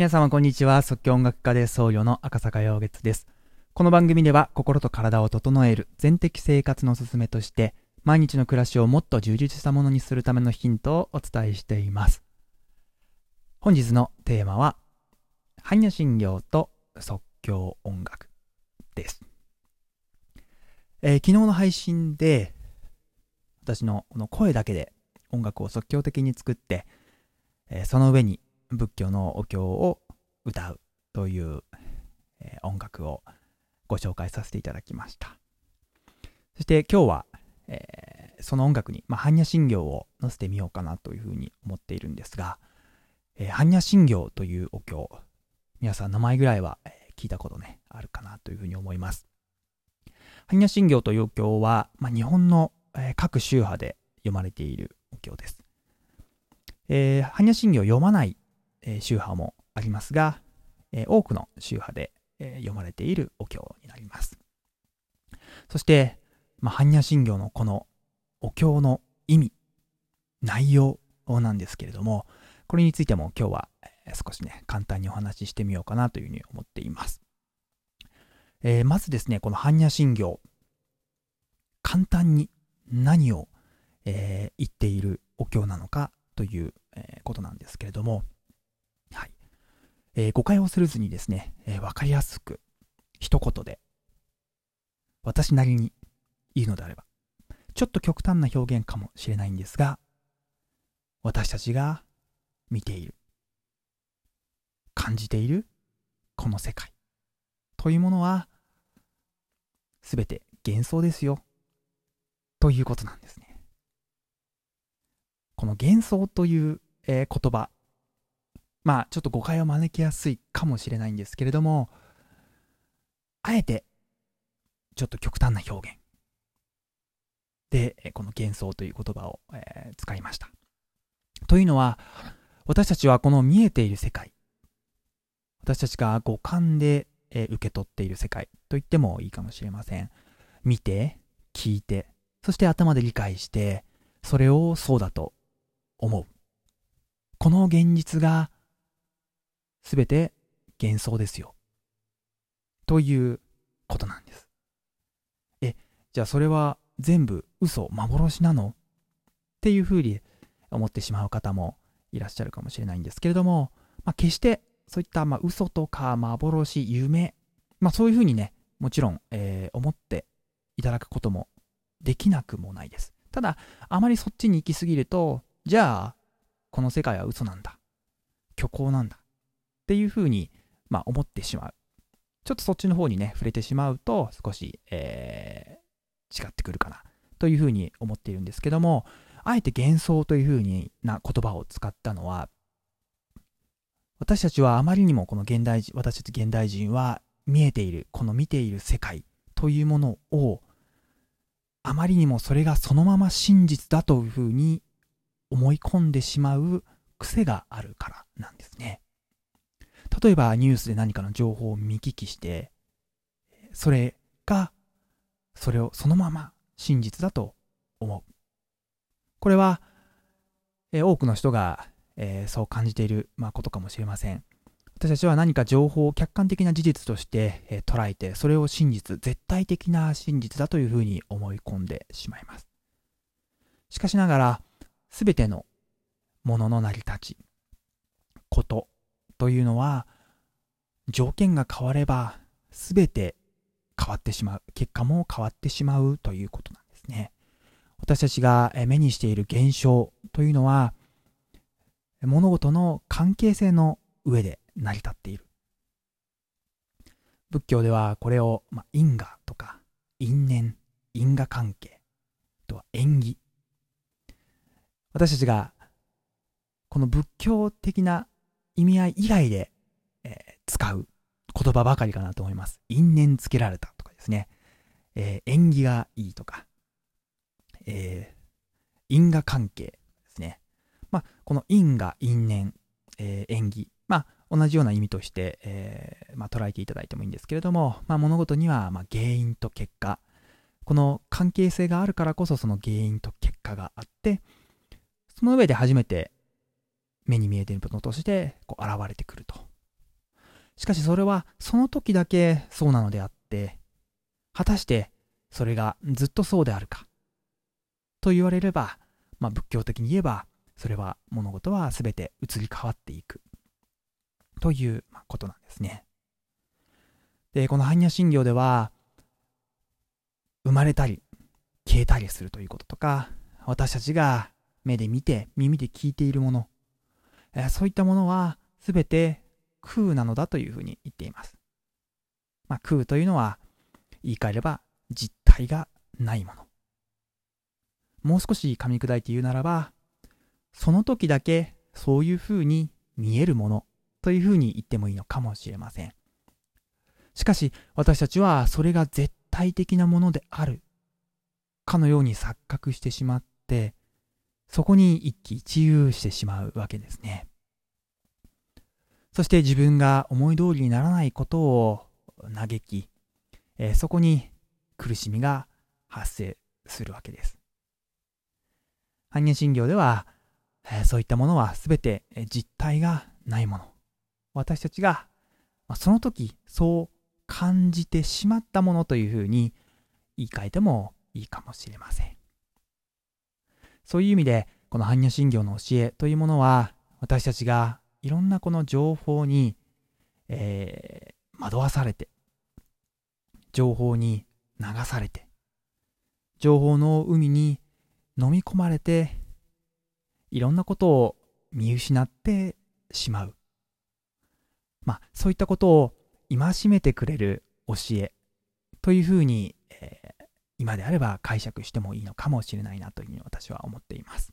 皆様こんにちは。即興音楽家で僧侶の赤坂陽月です。この番組では心と体を整える全的生活のすすめとして毎日の暮らしをもっと充実したものにするためのヒントをお伝えしています。本日のテーマは般若心経と即興音楽です。えー、昨日の配信で私のこの声だけで音楽を即興的に作って、えー、その上に仏教のお経を歌うという、えー、音楽をご紹介させていただきました。そして今日は、えー、その音楽に、まあ、般若心経を載せてみようかなというふうに思っているんですが、えー、般若心経というお経、皆さん名前ぐらいは、え聞いたことね、あるかなというふうに思います。般若心経というお経は、まあ、日本の、え各宗派で読まれているお経です。えー、般若心経を読まないえ宗派もありますが、え多くの宗派で、え読まれているお経になります。そして、まあ、般若心経のこのお経の意味、内容なんですけれども、これについても今日は少しね、簡単にお話ししてみようかなというふうに思っています。えー、まずですね、この般若心経、簡単に何を、えー、言っているお経なのかという、えー、ことなんですけれども、えー、誤解をするずにですね、えー、わかりやすく、一言で、私なりに言うのであれば、ちょっと極端な表現かもしれないんですが、私たちが見ている、感じているこの世界というものは、すべて幻想ですよ、ということなんですね。この幻想という、えー、言葉、まあちょっと誤解を招きやすいかもしれないんですけれども、あえてちょっと極端な表現で、この幻想という言葉を、えー、使いました。というのは、私たちはこの見えている世界、私たちが五感で、えー、受け取っている世界と言ってもいいかもしれません。見て、聞いて、そして頭で理解して、それをそうだと思う。この現実がすべて幻想ですよ。ということなんです。え、じゃあそれは全部嘘、幻なの？っていうふうに思ってしまう方もいらっしゃるかもしれないんですけれども、まあ、決してそういったまあ嘘とか幻、夢、まあ、そういうふうにね、もちろん、えー、思っていただくこともできなくもないです。ただ、あまりそっちに行き過ぎると、じゃあ、この世界は嘘なんだ。虚構なんだ。っていうふうに、まあ、思ってしまう。ちょっとそっちの方にね、触れてしまうと、少し、えー、違ってくるかな、というふうに思っているんですけども、あえて幻想というふうにな言葉を使ったのは、私たちはあまりにもこの現代人、私たち現代人は見えている、この見ている世界というものを、あまりにもそれがそのまま真実だというふうに思い込んでしまう癖があるからなんですね。例えばニュースで何かの情報を見聞きして、それが、それをそのまま真実だと思う。これは、え多くの人が、えー、そう感じている、まあ、ことかもしれません。私たちは何か情報を客観的な事実として、えー、捉えて、それを真実、絶対的な真実だというふうに思い込んでしまいます。しかしながら、すべてのものの成り立ち、こと、というのは条件が変われば全て変わってしまう結果も変わってしまうということなんですね。私たちが目にしている現象というのは物事の関係性の上で成り立っている。仏教ではこれを、まあ、因果とか因縁因果関係とは縁起。私たちがこの仏教的な意味合い以外で、えー、使う言葉ばかりかなと思います。因縁つけられたとかですね。えー、縁起がいいとか、えー、因果関係ですね。まあ、この因果、因縁、えー、縁起。まあ、同じような意味として、え、まあ、捉えていただいてもいいんですけれども、まあ、物事には、ま、原因と結果。この関係性があるからこそその原因と結果があって、その上で初めて目に見えてるものとしてこう現れてくるとしかしそれはその時だけそうなのであって、果たしてそれがずっとそうであるかと言われれば、まあ、仏教的に言えばそれは物事は全て移り変わっていくということなんですね。で、この般若心経では生まれたり消えたりするということとか私たちが目で見て耳で聞いているもの、えそういったものは全て空なのだというふうに言っています。まあ、空というのは言い換えれば実体がないもの。もう少し噛み砕いて言うならば、その時だけそういうふうに見えるものというふうに言ってもいいのかもしれません。しかし私たちはそれが絶対的なものであるかのように錯覚してしまって、そこに一喜一憂してしまうわけですね。そして自分が思い通りにならないことを嘆き、え、そこに苦しみが発生するわけです。般若心経では、え、そういったものは全て実体がないもの。私たちが、ま、その時そう感じてしまったものというふうに言い換えてもいいかもしれません。そういう意味で、この般若心経の教えというものは、私たちがいろんなこの情報に、えー、惑わされて、情報に流されて、情報の海に飲み込まれて、いろんなことを見失ってしまう。まあ、そういったことを戒めてくれる教えというふうに、えー、今であれば解釈してもいいのかもしれないなというふうに私は思っています。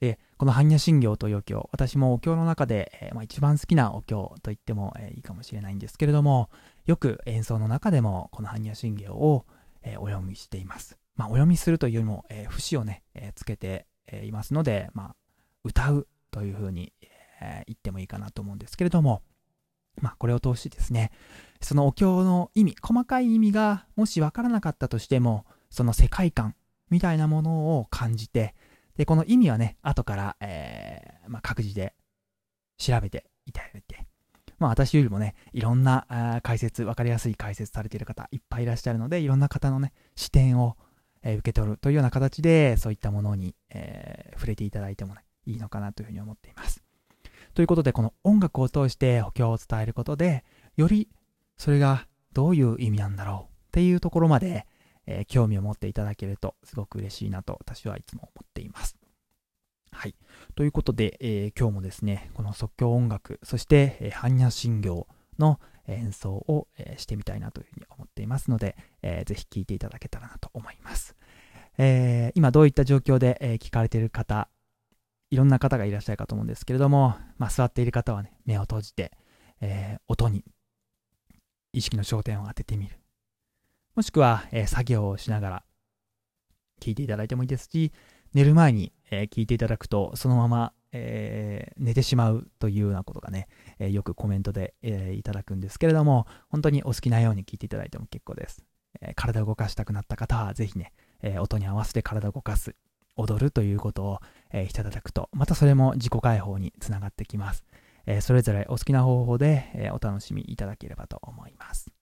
で、この般若心経というお経、私もお経の中で、えー、まあ、一番好きなお経と言っても、えー、いいかもしれないんですけれども、よく演奏の中でもこの般若心経を、えー、お読みしています。まあ、お読みするというよりも、え節をね、えつけて、えいますので、まあ、歌うというふうに、え言ってもいいかなと思うんですけれども、まあ、これを通してですね、そのお経の意味、細かい意味がもしわからなかったとしても、その世界観みたいなものを感じて、で、この意味はね、後から、えー、まあ、各自で調べていただいて、まあ私よりもね、いろんな解説、わかりやすい解説されている方いっぱいいらっしゃるので、いろんな方のね、視点を、えー、受け取るというような形で、そういったものに、えー、触れていただいてもね、いいのかなというふうに思っています。ということで、この音楽を通して補強を伝えることで、よりそれがどういう意味なんだろうっていうところまで、えー、興味を持っていただけるとすごく嬉しいなと私はいつも思っています。はい。ということで、えー、今日もですね、この即興音楽、そして、えー、般若心経の演奏を、えー、してみたいなというふうに思っていますので、えー、ぜひ聴いていただけたらなと思います。えー、今どういった状況で、えー、聞かれている方、いろんな方がいらっしゃるかと思うんですけれども、まあ、座っている方はね、目を閉じて、えー、音に意識の焦点を当ててみる。もしくは、えー、作業をしながら聞いていただいてもいいですし、寝る前に、えー、聞いていただくと、そのまま、え、寝てしまうというようなことがね、えよくコメントで、えいただくんですけれども、本当にお好きなように聞いていただいても結構です。え体を動かしたくなった方は、ぜひね、え音に合わせて体を動かす。踊るということを、えー、していただくと、またそれも自己解放につながってきます。えー、それぞれお好きな方法で、えー、お楽しみいただければと思います。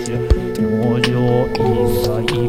東道主農場一切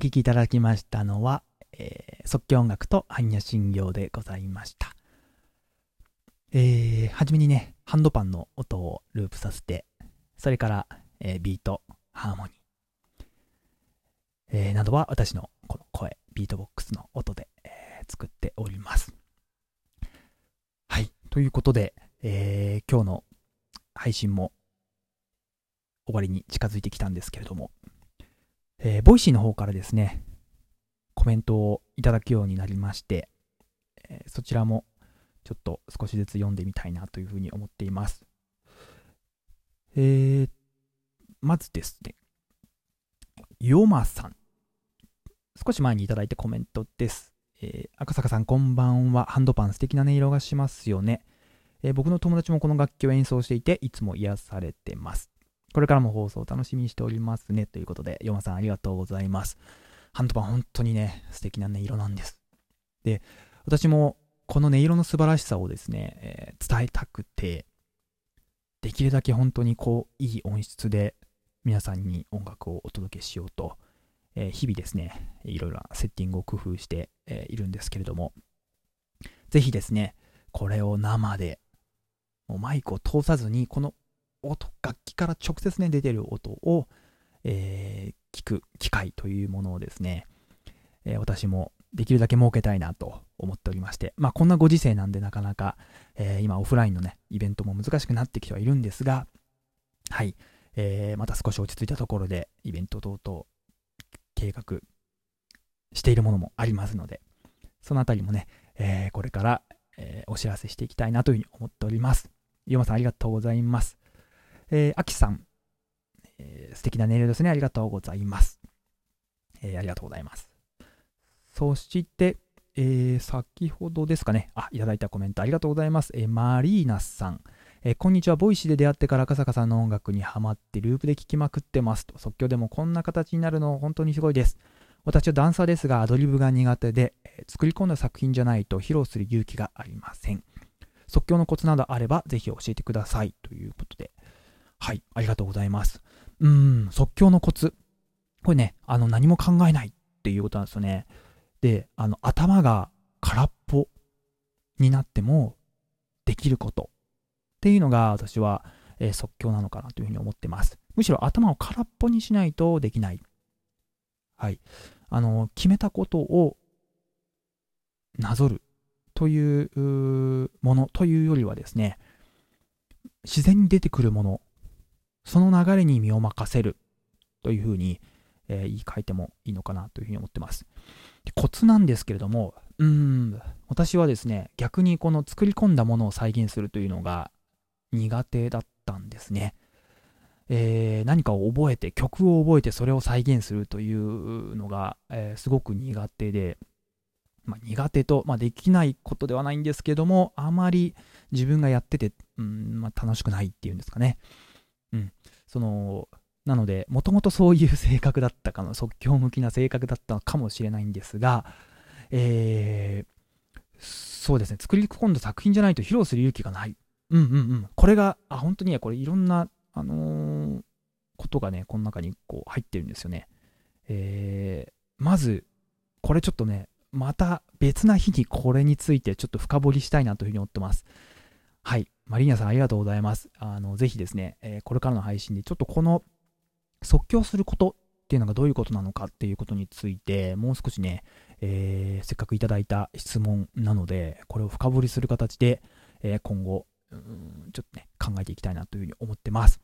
聴きいただきましたのは、えー即興音楽と般若心経でございました。えー、はじめにね、ハンドパンの音をループさせて、それから、えービート、ハーモニー、えーなどは私のこの声、ビートボックスの音で、えー作っております。はい。ということで、えー今日の配信も終わりに近づいてきたんですけれども、えー Voicyの方からですね、コメントをいただくようになりまして、えーそちらもちょっと少しずつ読んでみたいなというふうに思っています。えー、まずですね、ヨマさん。少し前にいただいたコメントです。えー赤坂さんこんばんは。ハンドパン素敵な音色がしますよね。えー僕の友達もこの楽器を演奏していて、いつも癒されてます。これからも放送楽しみにしておりますね。ということで、ヨマさんありがとうございます。ハンドパン本当にね、素敵な音色なんです。で、私もこの音色の素晴らしさをですね、えー伝えたくて、できるだけ本当にこう、いい音質で皆さんに音楽をお届けしようと、えー日々ですね、いろいろなセッティングを工夫して、えーいるんですけれども、ぜひですね、これを生で、もうマイクを通さずに、この音、楽器から直接ね、出てる音を、えー聞く機会というものをですね、えー私もできるだけ設けたいなと思っておりまして、まあこんなご時世なんでなかなか、えー今オフラインのね、イベントも難しくなってきてはいるんですが、はい、えーまた少し落ち着いたところでイベント等々計画しているものもありますので、そのあたりもね、えーこれから、えお知らせしていきたいなというふうに思っております。ゆうまさんありがとうございます。えー、あきさん、えー素敵な音色ですね。ありがとうございます。えーありがとうございます。そして、えー先ほどですかね。あ、いただいたコメントありがとうございます。えーマリーナさん。えーこんにちは。 Voicyで出会ってから赤坂さんの音楽にハマってループで聴きまくってますと。即興でもこんな形になるの本当にすごいです。私はダンサーですがアドリブが苦手で、えー作り込んだ作品じゃないと披露する勇気がありません。即興のコツなどあればぜひ教えてください。ということで。はい、ありがとうございます。うん、即興のコツ。これね、あの、何も考えないっていうことなんですよね。で、あの、頭が空っぽになってもできることっていうのが私は、えー即興なのかなというふうに思ってます。むしろ頭を空っぽにしないとできない。はい。あの、決めたことをなぞるというものというよりはですね、自然に出てくるもの、その流れに身を任せるというふうに、えー言い換えてもいいのかなというふうに思ってます。コツなんですけれども、うん、私はですね、逆にこの作り込んだものを再現するというのが苦手だったんですね。えー何かを覚えて、曲を覚えてそれを再現するというのが、えーすごく苦手で、まあ、苦手と、まあ、できないことではないんですけども、あまり自分がやってて、うんまあ、楽しくないっていうんですかね。うん。その、なので、もともとそういう性格だったかの、即興向きな性格だったのかもしれないんですが、えーそうですね、作り込んだ作品じゃないと披露する勇気がない。うんうんうん。これが、あ、本当にね、これいろんな、あのーことがね、この中にこう入ってるんですよね。えーまず、これちょっとね、また別な日にこれについてちょっと深掘りしたいなというふうに思ってます。はい。マリーナさんありがとうございます。あの、ぜひですね、えーこれからの配信でちょっとこの即興することっていうのがどういうことなのかっていうことについて、もう少しね、えーせっかくいただいた質問なので、これを深掘りする形で、えー今後、うんちょっとね、考えていきたいなというふうに思ってます。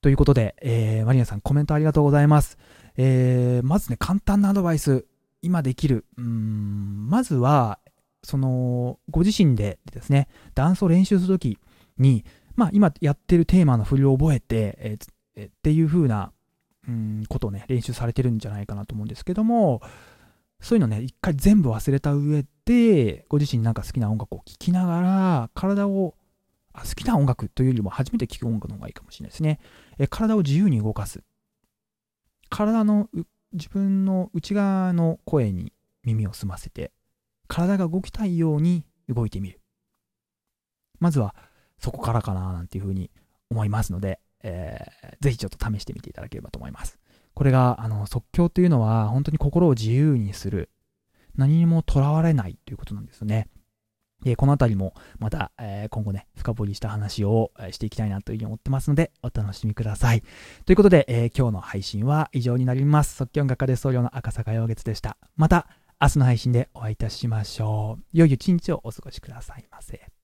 ということで、えーマリアさんコメントありがとうございます。えーまずね、簡単なアドバイス、今できる。うん、まずは、その、ご自身でですね、ダンスを練習するときに、まあ、今やってるテーマの振りを覚えて、えーえっていう風な、うん、ことをね、練習されてるんじゃないかなと思うんですけども、そういうのね、一回全部忘れた上で、ご自身なんか好きな音楽を聴きながら、体を、あ好きな音楽というよりも初めて聴く音楽の方がいいかもしれないですね。え体を自由に動かす。体の自分の内側の声に耳を澄ませて、体が動きたいように動いてみる。まずはそこからかななんていうふうに思いますので、えーぜひちょっと試してみていただければと思います。これが、あの、即興というのは本当に心を自由にする。何にもとらわれないということなんですよね。でこのあたりもまた、えー今後ね、深掘りした話をえしていきたいなというふうに思ってますので、お楽しみください。ということで、えー今日の配信は以上になります。即興音楽家で僧侶の赤坂陽月でした。また、明日の配信でお会いいたしましょう。良い一日をお過ごしくださいませ。